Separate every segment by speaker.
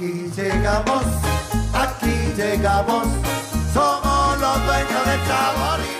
Speaker 1: Aquí llegamos, aquí llegamos, somos los dueños del sabor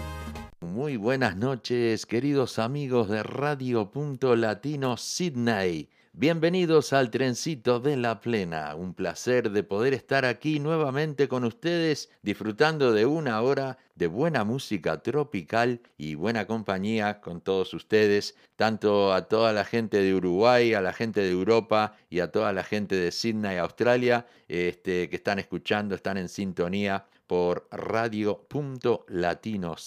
Speaker 2: Muy buenas noches, queridos amigos de Radio Punto Latino Sydney. Bienvenidos al trencito de la plena. Un placer de poder estar aquí nuevamente con ustedes disfrutando de una hora de buena música tropical y buena compañía con todos ustedes, tanto a toda la gente de Uruguay, a la gente de Europa y a toda la gente de Sydney, Australia, este, que están escuchando, están en sintonía por Radio Latino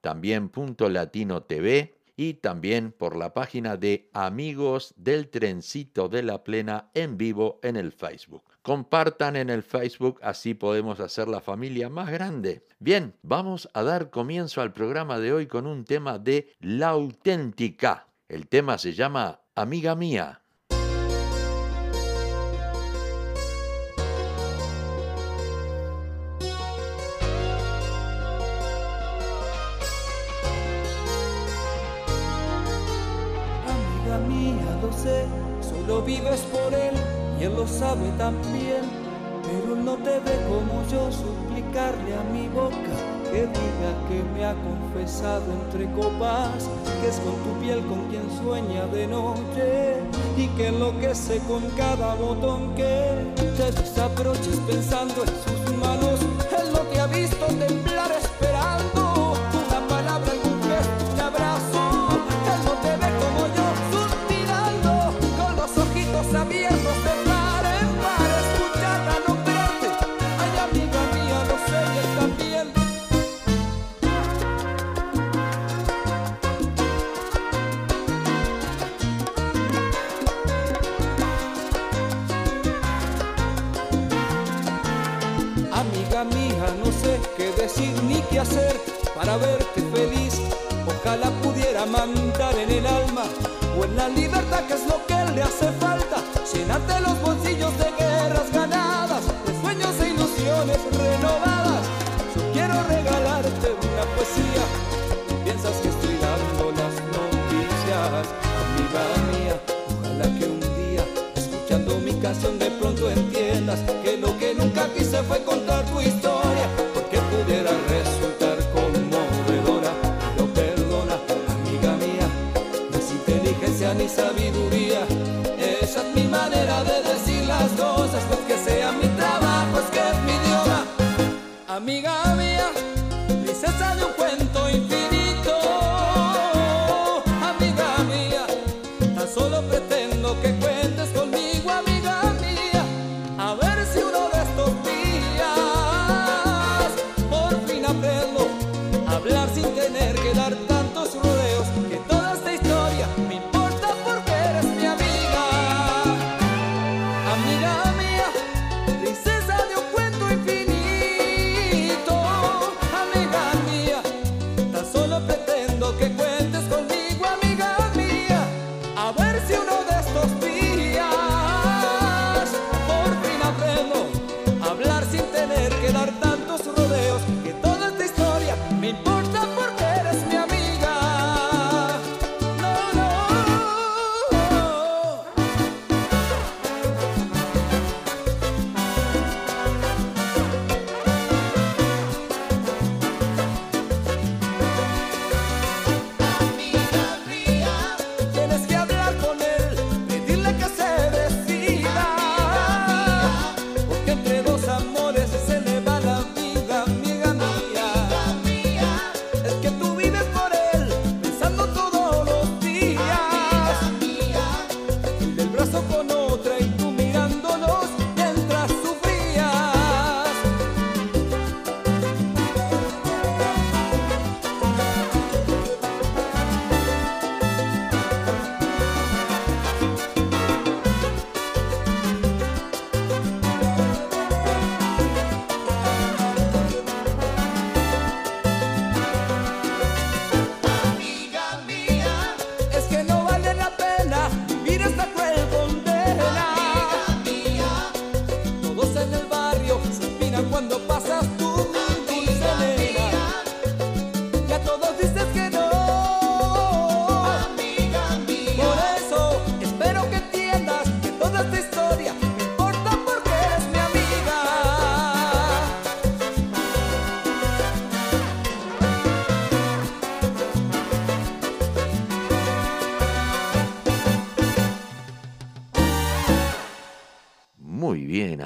Speaker 2: también Latino TV y también por la página de Amigos del Trencito de la Plena en vivo en el Facebook. Compartan en el Facebook, así podemos hacer la familia más grande. Bien, vamos a dar comienzo al programa de hoy con un tema de La Auténtica. El tema se llama Amiga Mía.
Speaker 3: Solo vives por él y él lo sabe también. Pero no te ve como yo suplicarle a mi boca que diga que me ha confesado entre copas, que es con tu piel con quien sueña de noche y que enloquece con cada botón que te desabroches pensando en sus manos. Hacer para verte feliz. Ojalá pudiera mandar en el alma o en la libertad que es lo que le hace falta. Llenarte los bolsillos de guerras ganadas, de sueños e ilusiones renovadas. Yo quiero regalarte una poesía. Piensas que estoy dando las noticias, amiga mía. Ojalá que un día, escuchando mi canción, de pronto entiendas que lo que nunca quise fue contar tu historia,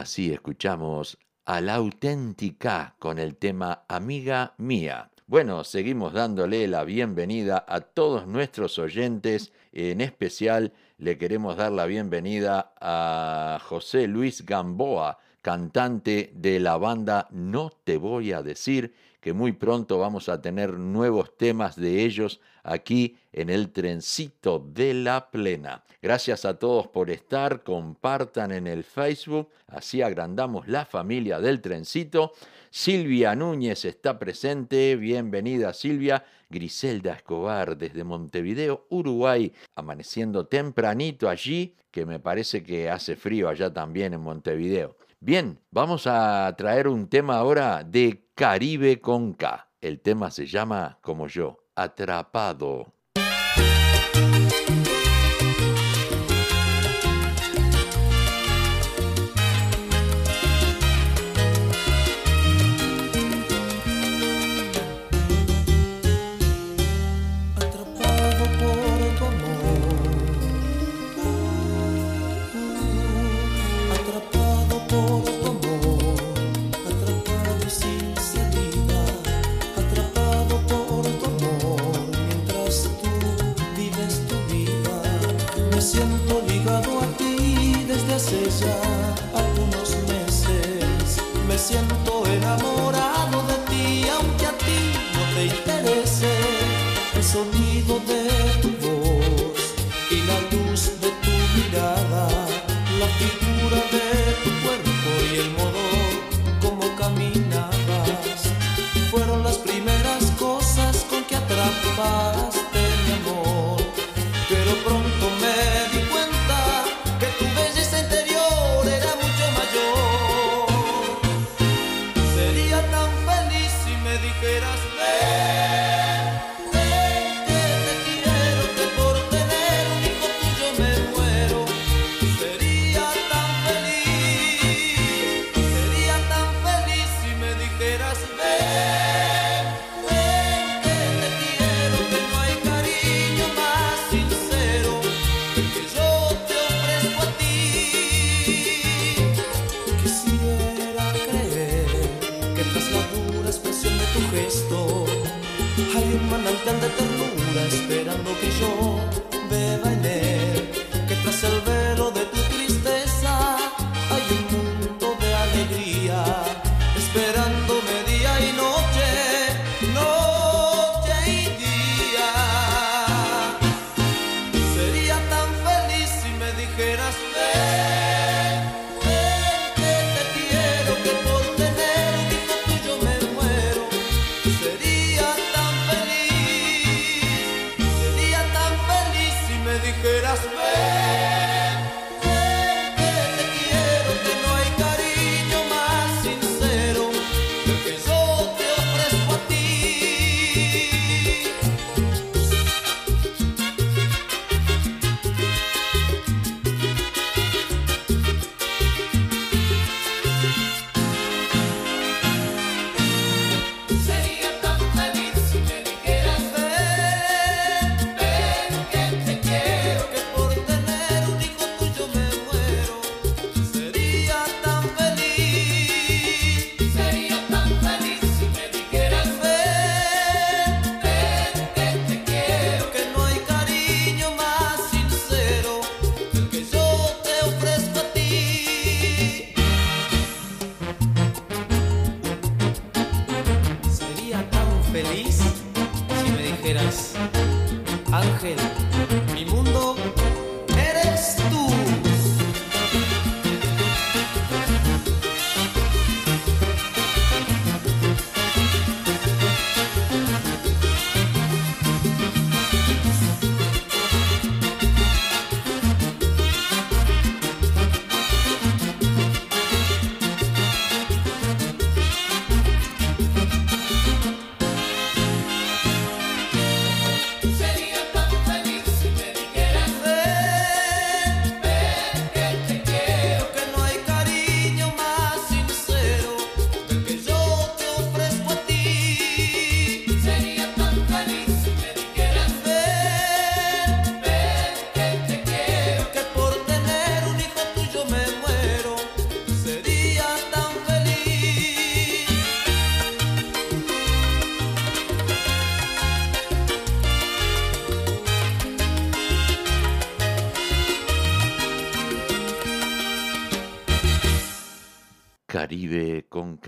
Speaker 2: así escuchamos a la auténtica con el tema Amiga Mía. Bueno, seguimos dándole la bienvenida a todos nuestros oyentes. En especial le queremos dar la bienvenida a José Luis Gamboa, cantante de la banda No Te Voy a Decir, que muy pronto vamos a tener nuevos temas de ellos aquí en el trencito de la plena. Gracias a todos por estar, compartan en el Facebook, así agrandamos la familia del trencito. Silvia Núñez está presente, bienvenida Silvia. Griselda Escobar desde Montevideo, Uruguay, amaneciendo tempranito allí, que me parece que hace frío allá también en Montevideo. Bien, vamos a traer un tema ahora de Caribe con K. El tema se llama, como yo, Atrapado. esperándome.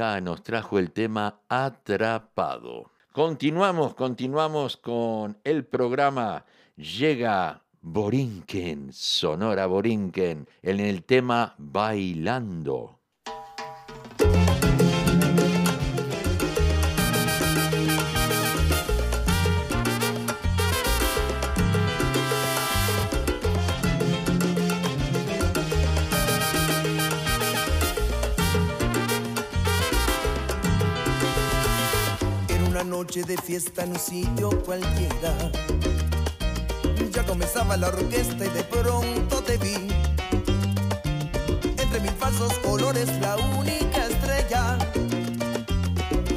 Speaker 2: Nos trajo el tema Atrapado. Continuamos, continuamos con el programa. Llega Borinquen, Sonora Borinquen, en el tema Bailando.
Speaker 4: Noche de fiesta en un sitio cualquiera. Ya comenzaba la orquesta y de pronto te vi. Entre mil falsos colores, la única estrella.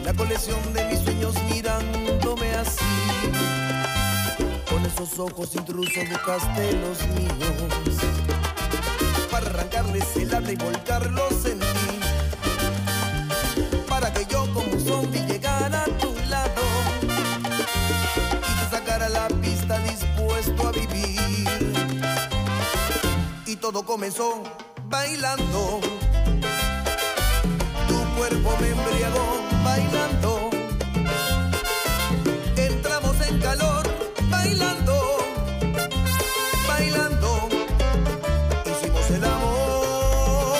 Speaker 4: La colección de mis sueños mirándome así. Con esos ojos intrusos buscaste los míos. Para arrancarles el habla y volcarlos en mí. Para que yo como un zombie todo comenzó bailando. Tu cuerpo me embriagó bailando. Entramos en calor bailando. Bailando. Hicimos el amor.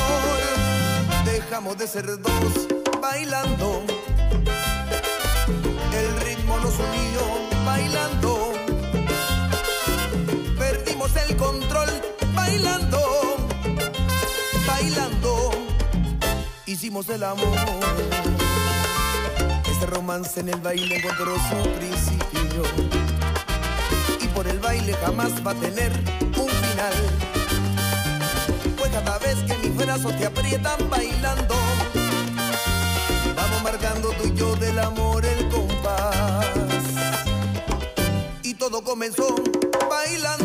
Speaker 4: Dejamos de ser dos bailando. El ritmo nos unió bailando. Perdimos el control bailando. Bailando. Hicimos el amor. Este romance en el baile encontró su principio. Y por el baile jamás va a tener un final. Pues cada vez que mis brazos te aprietan bailando Vamos marcando tú y yo del amor el compás. Y todo comenzó bailando.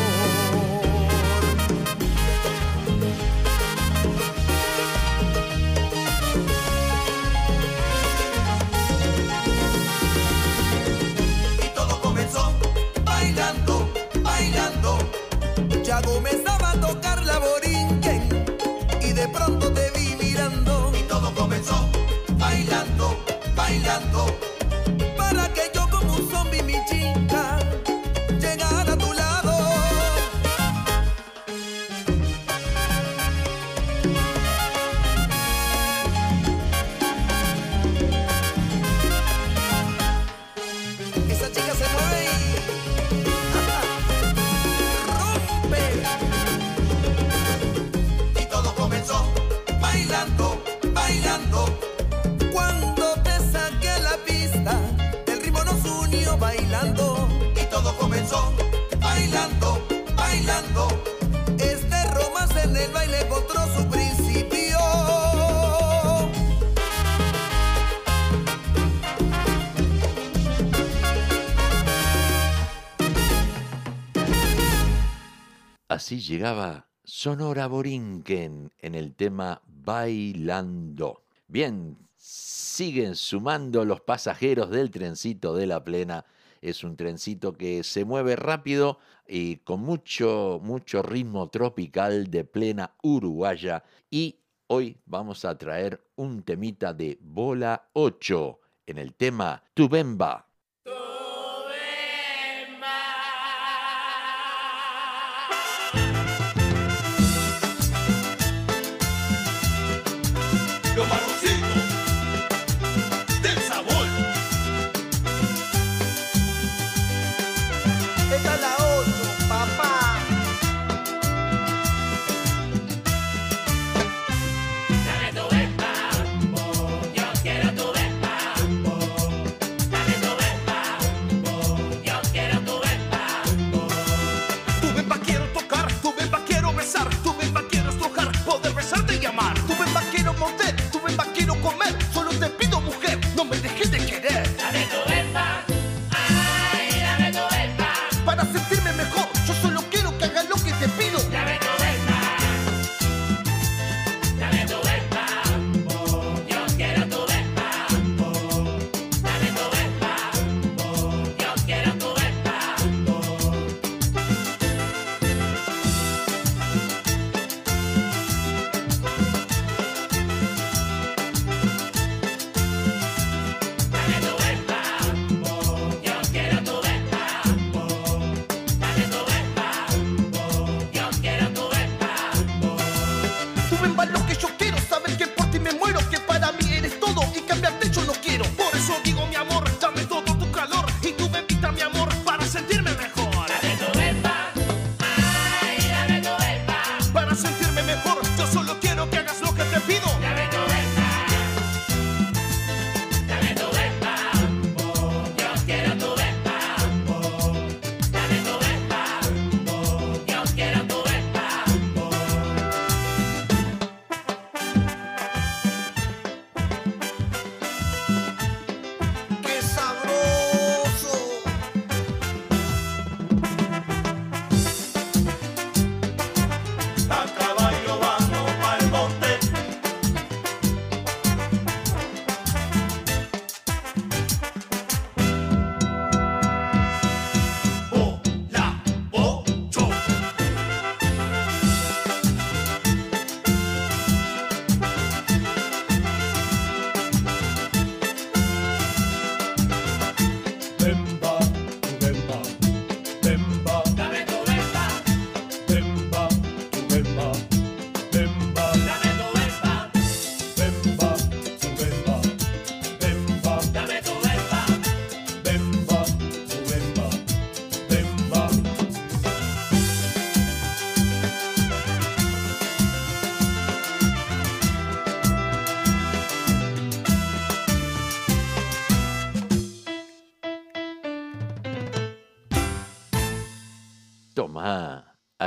Speaker 2: Llegaba Sonora Borinquen en el tema Bailando. Bien, siguen sumando los pasajeros del trencito de la plena. Es un trencito que se mueve rápido y con mucho, mucho ritmo tropical de plena uruguaya. Y hoy vamos a traer un temita de Bola 8 en el tema Tubemba.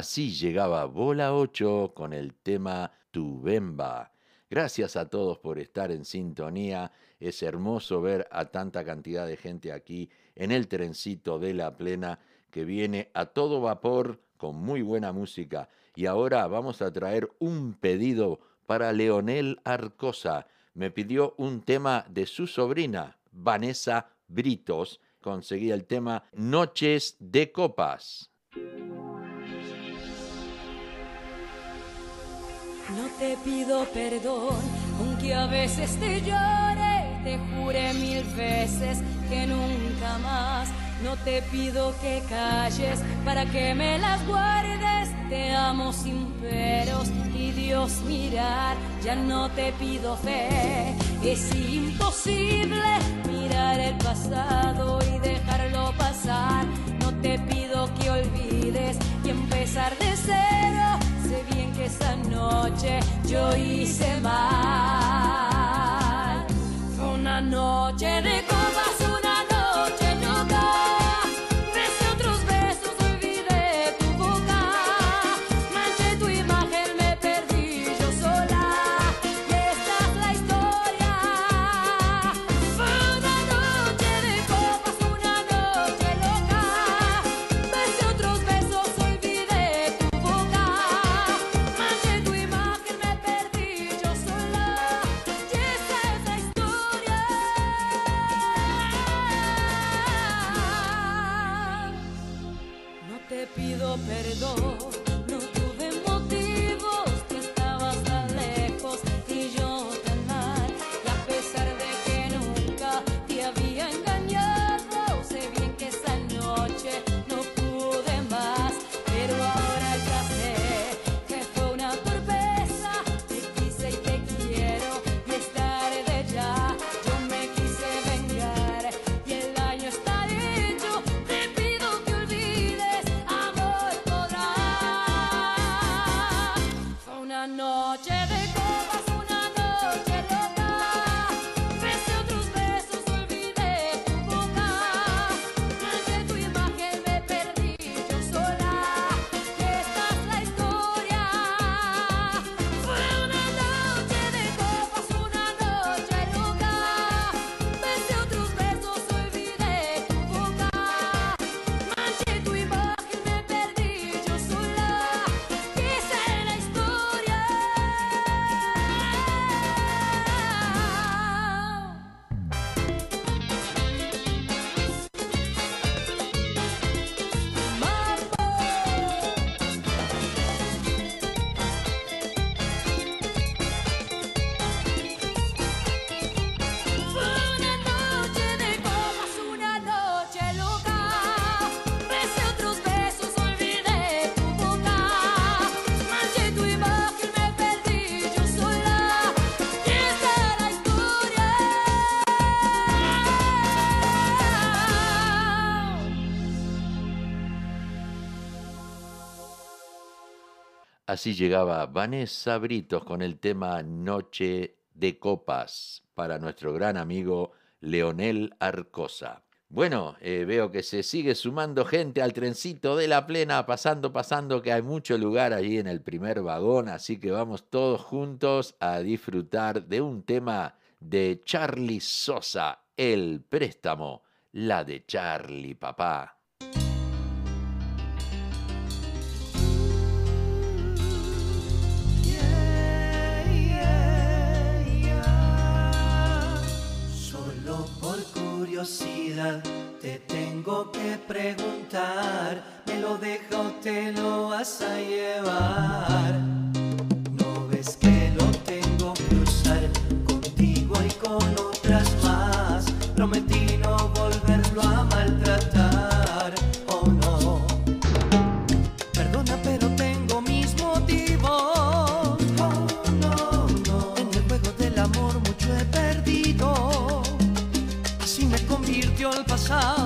Speaker 2: Así llegaba Bola 8 con el tema Tu Bemba. Gracias a todos por estar en sintonía. Es hermoso ver a tanta cantidad de gente aquí en el trencito de la plena que viene a todo vapor con muy buena música. Y ahora vamos a traer un pedido para Leonel Arcosa. Me pidió un tema de su sobrina, Vanessa Britos. Conseguí el tema Noches de Copas.
Speaker 5: No te pido perdón, aunque a veces te llore, te jure mil veces que nunca más. No te pido que calles para que me las guardes, te amo sin peros y Dios mirar, ya no te pido fe, es imposible mirar el pasado y dejarlo pasar. No te pido que olvides yo hice mal.
Speaker 2: Así llegaba Vanessa Britos con el tema Noche de Copas para nuestro gran amigo Leonel Arcosa. Bueno, eh, veo que se sigue sumando gente al trencito de la plena, pasando, pasando, que hay mucho lugar allí en el primer vagón, así que vamos todos juntos a disfrutar de un tema de Charlie Sosa, El Préstamo, la de Charlie, papá.
Speaker 6: Te tengo que preguntar, ¿me lo deja o te lo vas a llevar? ¿No ves que lo tengo que usar contigo y con otras más? Convirtió el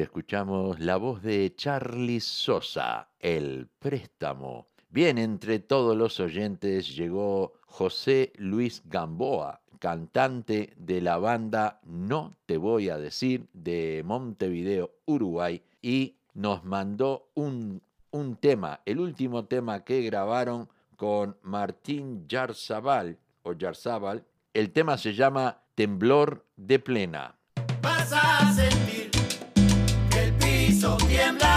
Speaker 2: escuchamos la voz de Charlie Sosa, El Préstamo. Bien, entre todos los oyentes llegó José Luis Gamboa, cantante de la banda No Te Voy a Decir de Montevideo, Uruguay, y nos mandó un, un tema, el último tema que grabaron con Martín Yarzabal, o Yarzabal. El tema se llama Temblor de Plena.
Speaker 7: Vas a hizo
Speaker 2: tiemblar.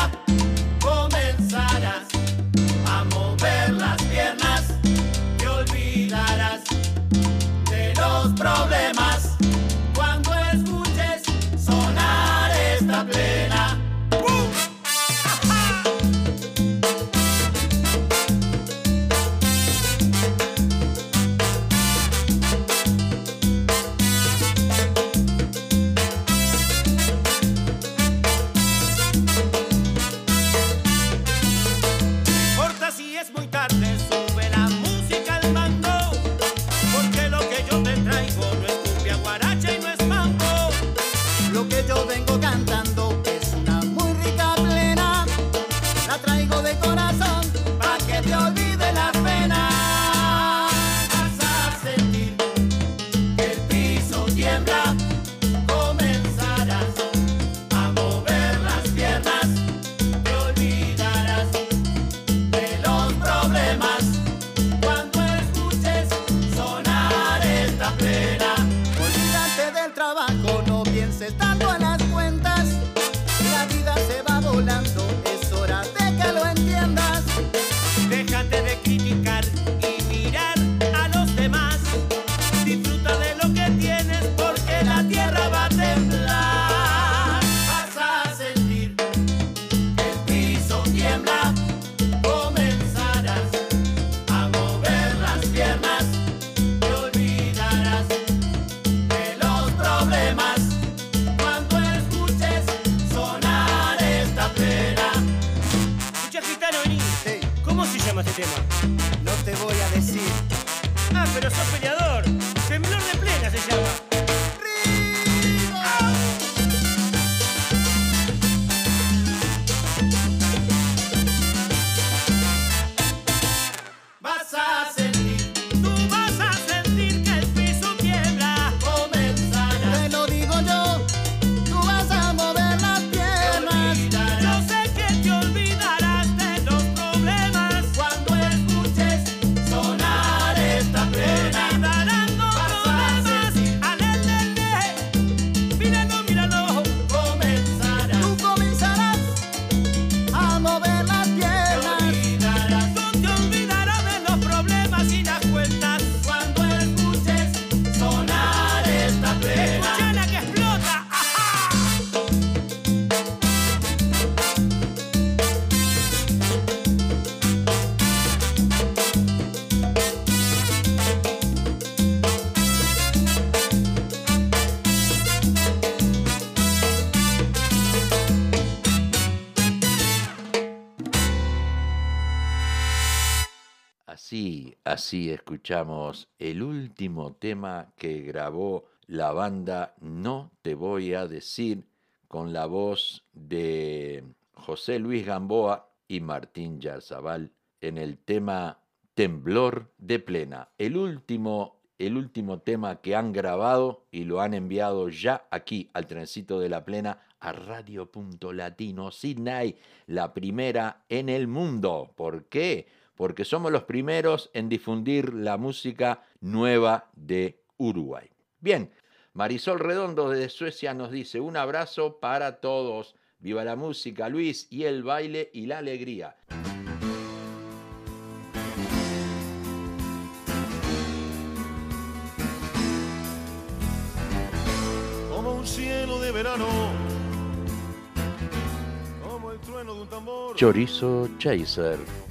Speaker 2: Así, escuchamos el último tema que grabó la banda No Te Voy a Decir con la voz de José Luis Gamboa y Martín Yarzabal en el tema Temblor de Plena, el último, el último tema que han grabado y lo han enviado ya aquí al trencito de la Plena a Radio Punto Latino Sydney, la primera en el mundo. ¿Por qué? Porque somos los primeros en difundir la música nueva de Uruguay. Bien, Marisol Redondo desde Suecia nos dice un abrazo para todos. Viva la música, Luis, y el baile y la alegría.
Speaker 8: como un cielo de verano, como el trueno de un tambor.
Speaker 2: Chorizo Chaser,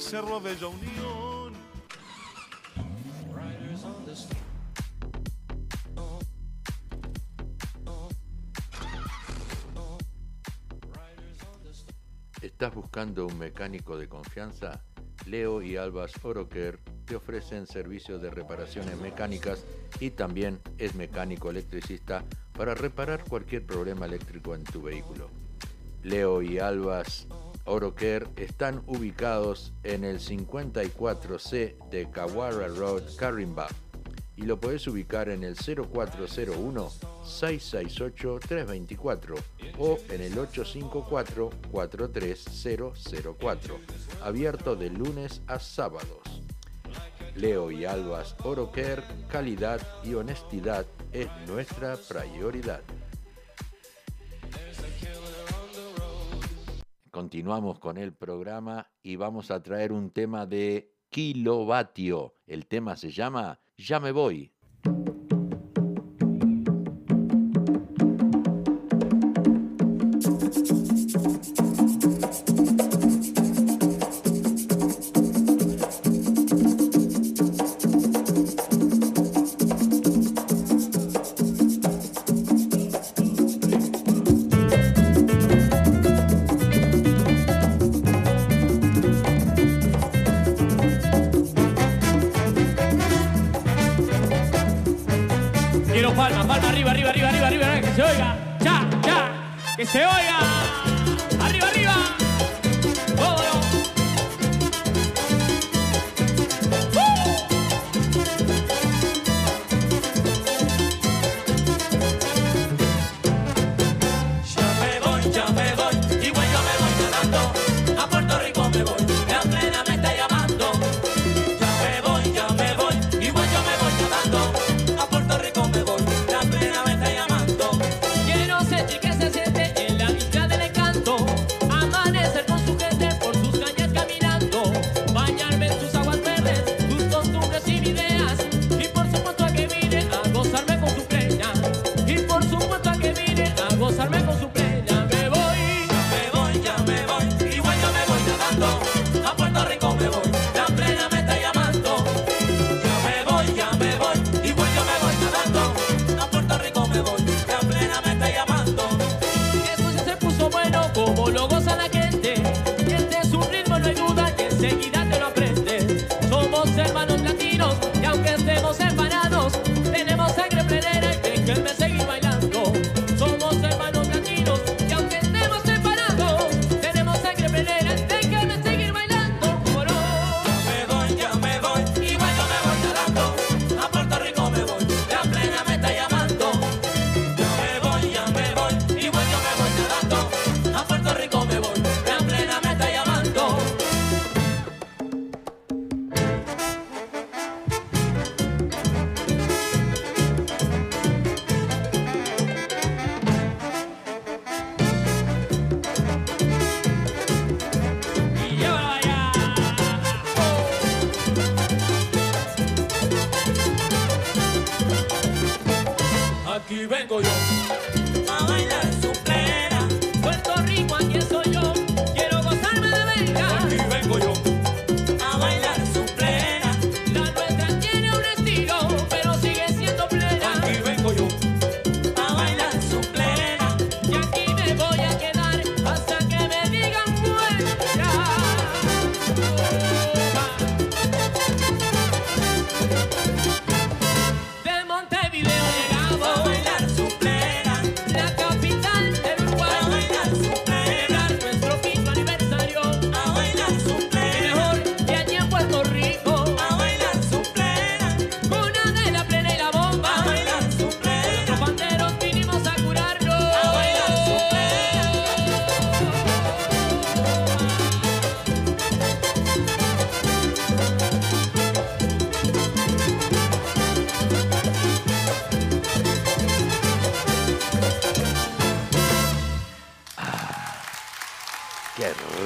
Speaker 8: El cerro Bella Unión.
Speaker 2: ¿Estás buscando un mecánico de confianza? Leo y Albas Oroker te ofrecen servicios de reparaciones mecánicas y también es mecánico electricista para reparar cualquier problema eléctrico en tu vehículo. Leo y Albas Oroker están ubicados en el 54C de Kawara Road, Carimba y lo puedes ubicar en el 0401-668-324 o en el 854-43004, abierto de lunes a sábados. Leo y Albas Oroker, calidad y honestidad es nuestra prioridad. Continuamos con el programa y vamos a traer un tema de kilovatio. El tema se llama Ya me voy.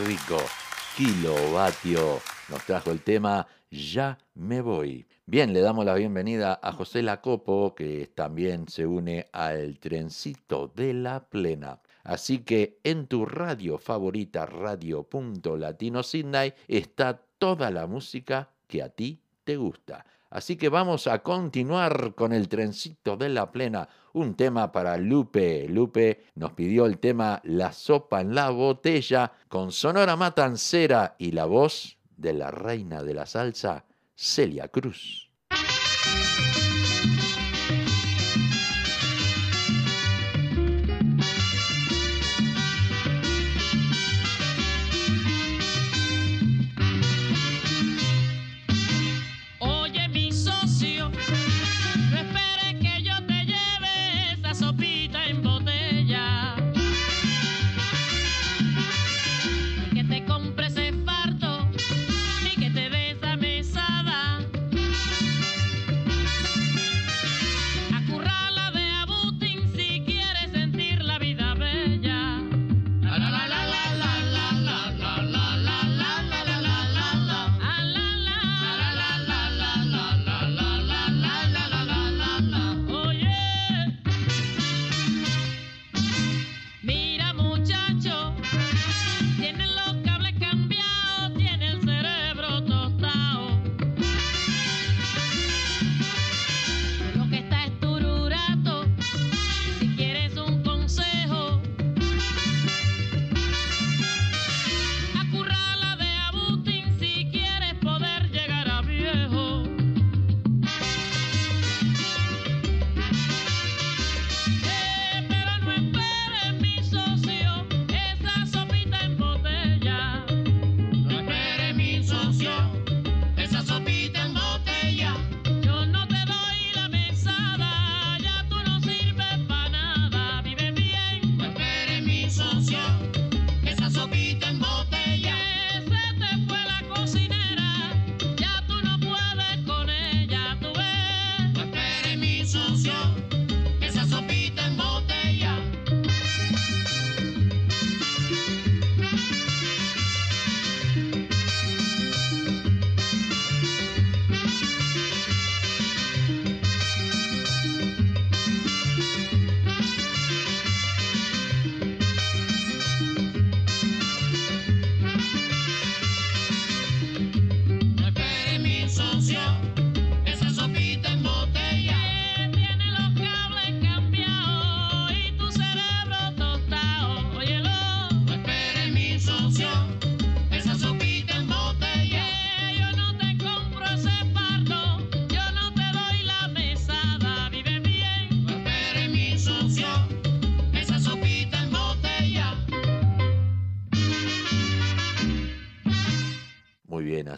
Speaker 9: Rico.
Speaker 2: Kilovatio nos trajo el tema Ya me voy. Bien, le damos la bienvenida a José Lacopo, que también se une al trencito de la plena. Así que en tu radio favorita, radio.latino Sydney, está toda la música que a ti te gusta. Así que vamos a continuar con el trencito de la plena, un tema para Lupe. Lupe nos pidió el tema La sopa en la botella con Sonora Matancera y la voz de la reina de la salsa, Celia Cruz.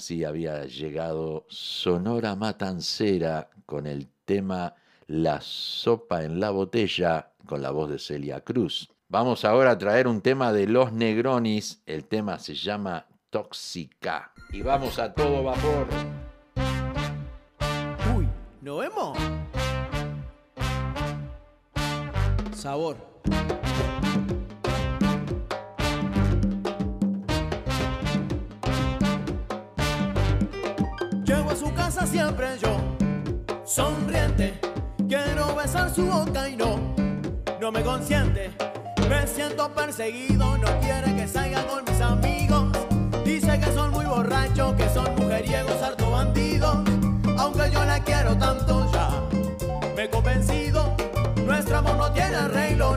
Speaker 2: Así había llegado Sonora Matancera con el tema La sopa en la botella con la voz de Celia Cruz. Vamos ahora a traer un tema de Los Negronis, el tema se llama Tóxica. Y vamos a todo vapor.
Speaker 10: Uy, ¿nos vemos? Sabor.
Speaker 11: Siempre yo, sonriente. Quiero besar su boca y no, no me consiente. Me siento perseguido, no quiere que salga con mis amigos. Dice que son muy borrachos, que son mujeriegos, harto bandidos. Aunque yo la quiero tanto ya, me he convencido. Nuestro amor no tiene arreglo,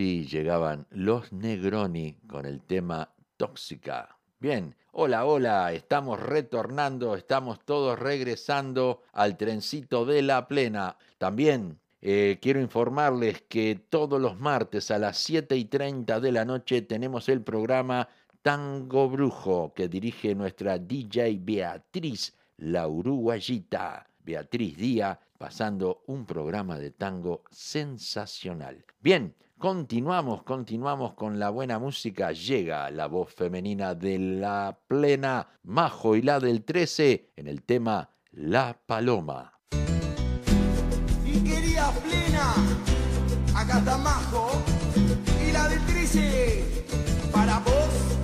Speaker 2: llegaban los Negroni con el tema Tóxica. Bien, hola, hola, estamos retornando, estamos todos regresando al trencito de la plena. También eh, quiero informarles que todos los martes a las 7 y 30 de la noche tenemos el programa Tango Brujo que dirige nuestra DJ Beatriz, la uruguayita. Beatriz Díaz, pasando un programa de tango sensacional. Bien, Continuamos, continuamos con la buena música. Llega la voz femenina de la plena Majo y la del 13 en el tema La Paloma.
Speaker 12: Y querida plena, acá está Majo y la del 13 para vos.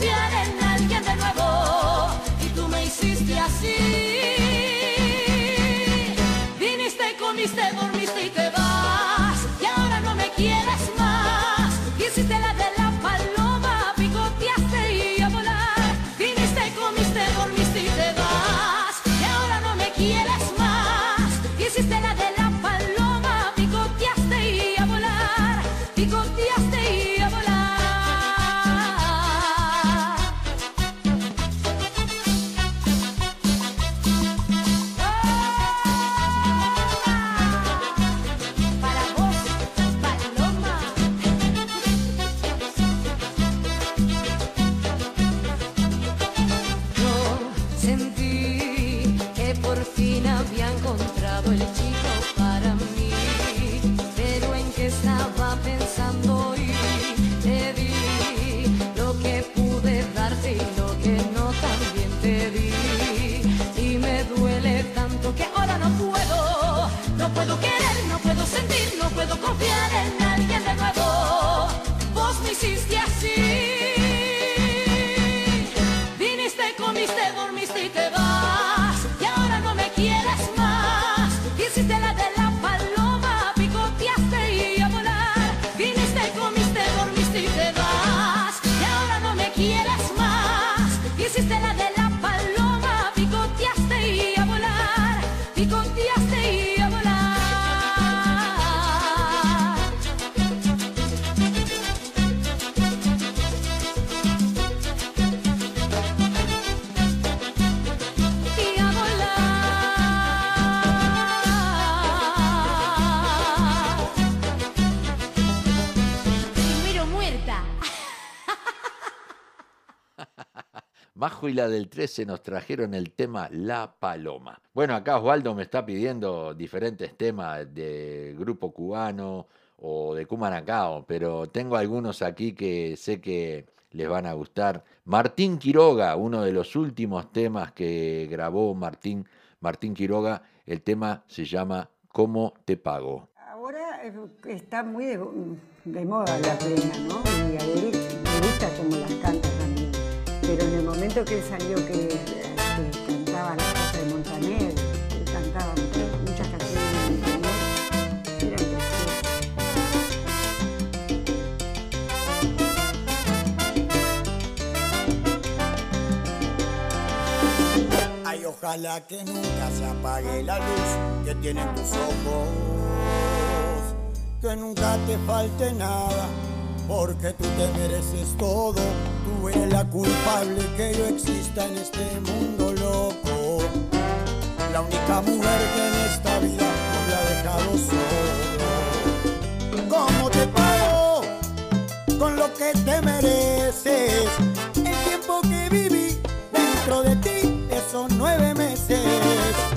Speaker 5: confiar en alguien de nuevo y tú me hiciste así. Viniste y comiste puedo querer, no puedo sentir, no puedo confiar en Y la
Speaker 2: del 13 nos trajeron el tema La Paloma. Bueno, acá Osvaldo me está pidiendo diferentes temas de grupo cubano o de Cumanacao, pero tengo algunos aquí que sé que les van a gustar. Martín Quiroga, uno de los últimos temas que grabó Martín, Martín Quiroga, el tema se llama ¿Cómo te pago?
Speaker 13: Ahora eh, está muy de, moda la plena, ¿no? Y a él me gusta como las canta también. Pero en el momento que él salió que, que cantaba las cosas de Montaner, él cantaba muchas canciones de Montaner, era precioso.
Speaker 14: Ay, ojalá que nunca se apague la luz que tienen tus ojos. Que nunca te falte nada, porque tú te mereces todo. Tú eres la culpable que yo exista en este mundo loco. La única mujer que en esta vida no me ha dejado solo. ¿Cómo te pago? Con lo que te mereces. El tiempo que viví dentro de ti, esos nueve meses.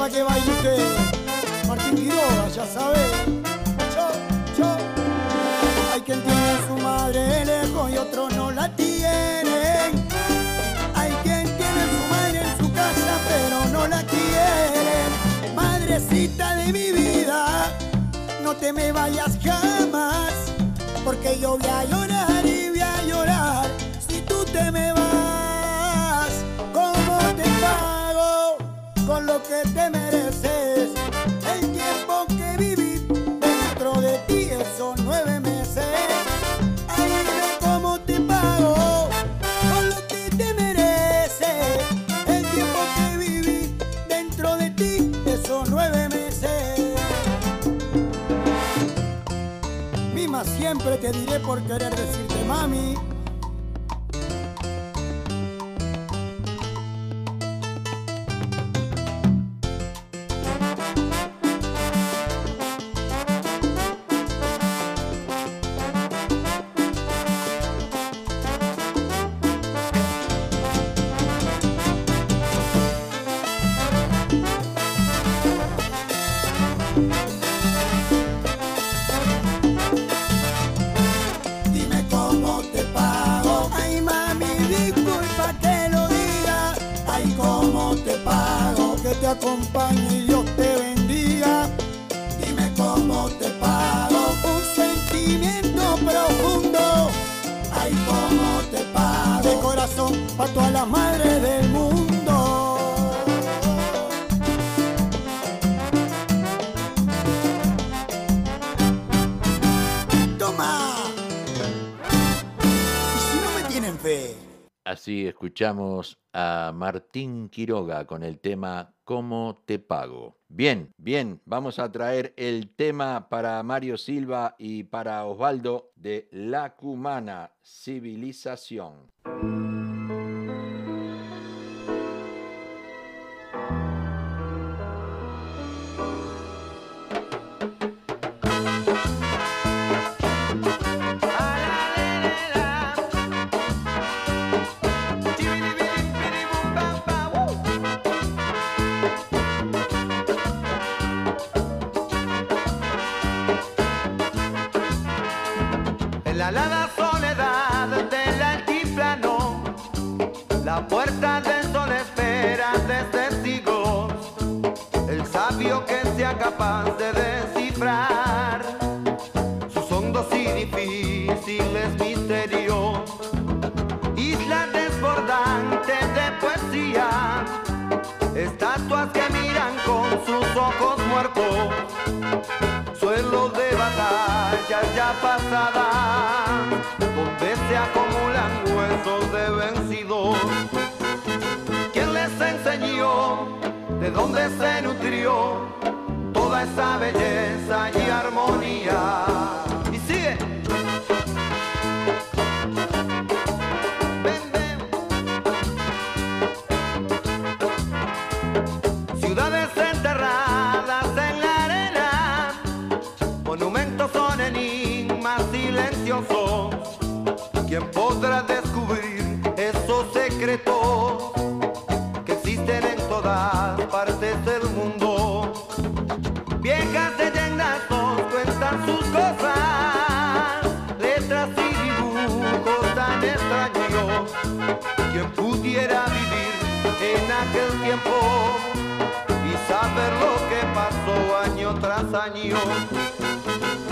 Speaker 14: Para que baile. Martín Quiroga, ya sabe. Yo, yo. Hay quien tiene a su madre lejos y otros no la tienen. Hay quien tiene a su madre en su casa pero no la quieren. Madrecita de mi vida, no te me vayas jamás, porque yo voy a llorar y voy a llorar si tú te me vas. ¿Cómo te pago con lo que te mereces? Diré por querer decirte mami.
Speaker 2: Así escuchamos a Martín Quiroga con el tema ¿Cómo te pago? Bien, bien, vamos a traer el tema para Mario Silva y para Osvaldo de La Cumana Civilización.
Speaker 15: Capaz de descifrar sus hondos y difíciles misterios. Isla desbordante de poesía, estatuas que miran con sus ojos muertos suelo de batallas ya pasadas, donde se acumulan huesos de vencidos. ¿Quién les enseñó? ¿De dónde se nutrió esa belleza y armonía? Tiempo y saber lo que pasó año tras año.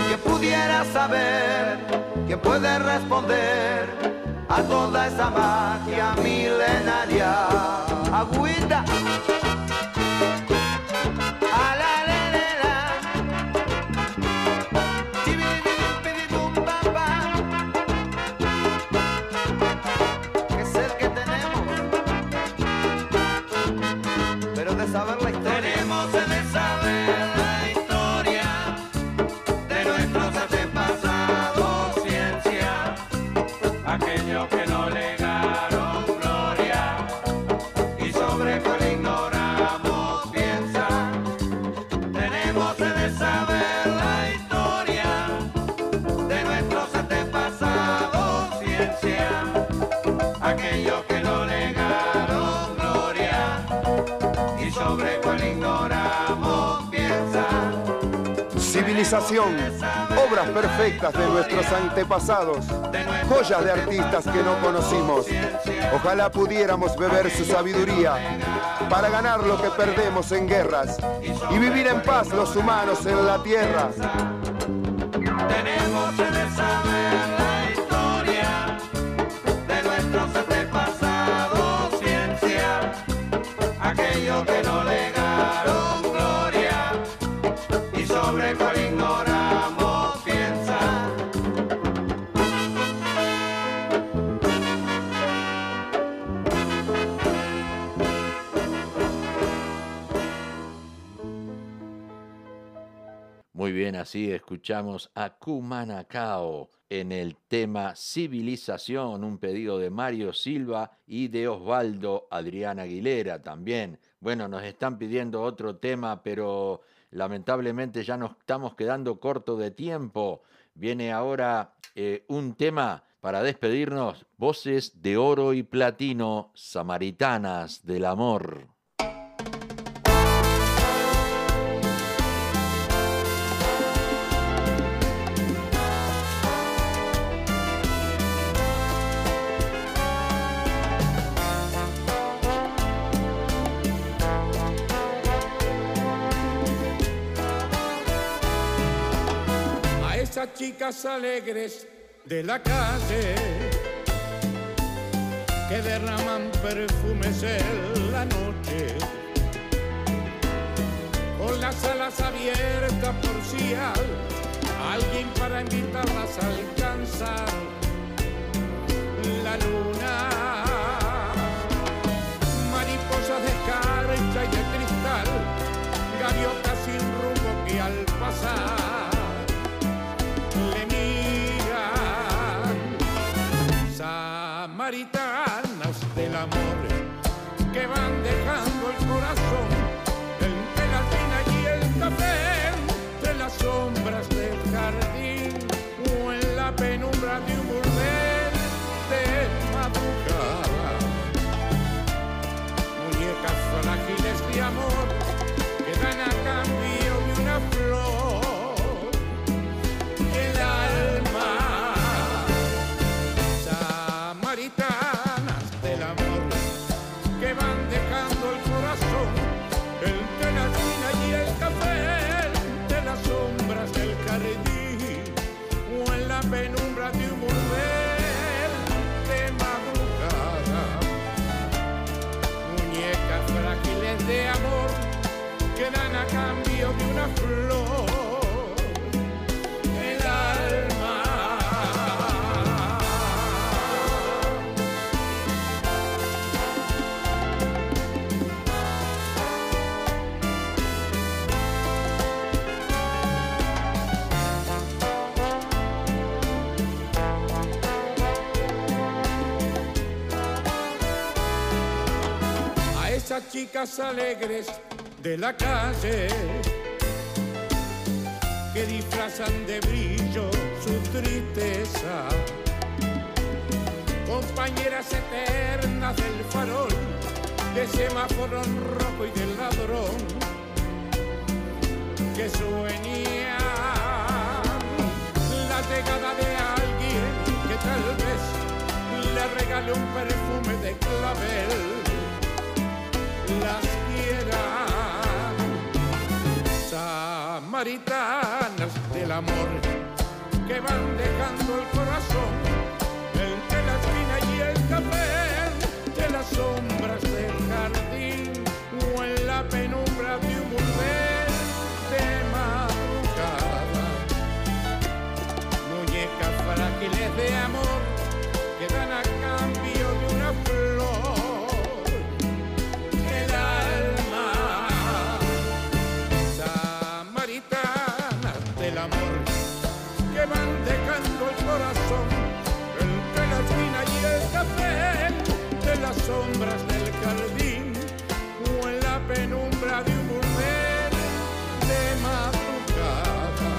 Speaker 15: Que pudiera saber, que puede responder a toda esa magia milenaria. Agüita.
Speaker 16: Civilización, obras perfectas de nuestros antepasados, joyas de artistas que no conocimos. Ojalá pudiéramos beber su sabiduría para ganar lo que perdemos en guerras y vivir en paz los humanos en la tierra.
Speaker 2: Así escuchamos a Cumanacao en el tema Civilización, un pedido de Mario Silva y de Osvaldo Adrián Aguilera también. Bueno, nos están pidiendo otro tema, pero lamentablemente ya nos estamos quedando corto de tiempo. Viene ahora eh, un tema para despedirnos, voces de oro y platino, samaritanas del amor.
Speaker 17: Chicas alegres de la calle que derraman perfumes en la noche con las alas abiertas por si alguien para invitarlas a alcanzar la luna chicas alegres de la calle que disfrazan de brillo su tristeza. Compañeras eternas del farol, de semáforo rojo y del ladrón que sueñan la llegada de alguien que tal vez le regale un perfume de clavel las quieran. Samaritanas del amor que van dejando el corazón entre la espina y el café, de las sombras del jardín o en la penumbra de un volver de madrugada. Muñecas frágiles de amor sombras del jardín o en la penumbra de un burner de madrugada.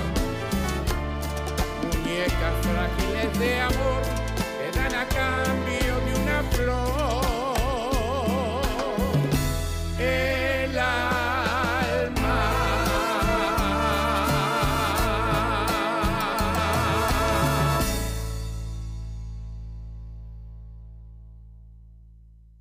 Speaker 17: Muñecas frágiles de amor que dan a cambio de una flor.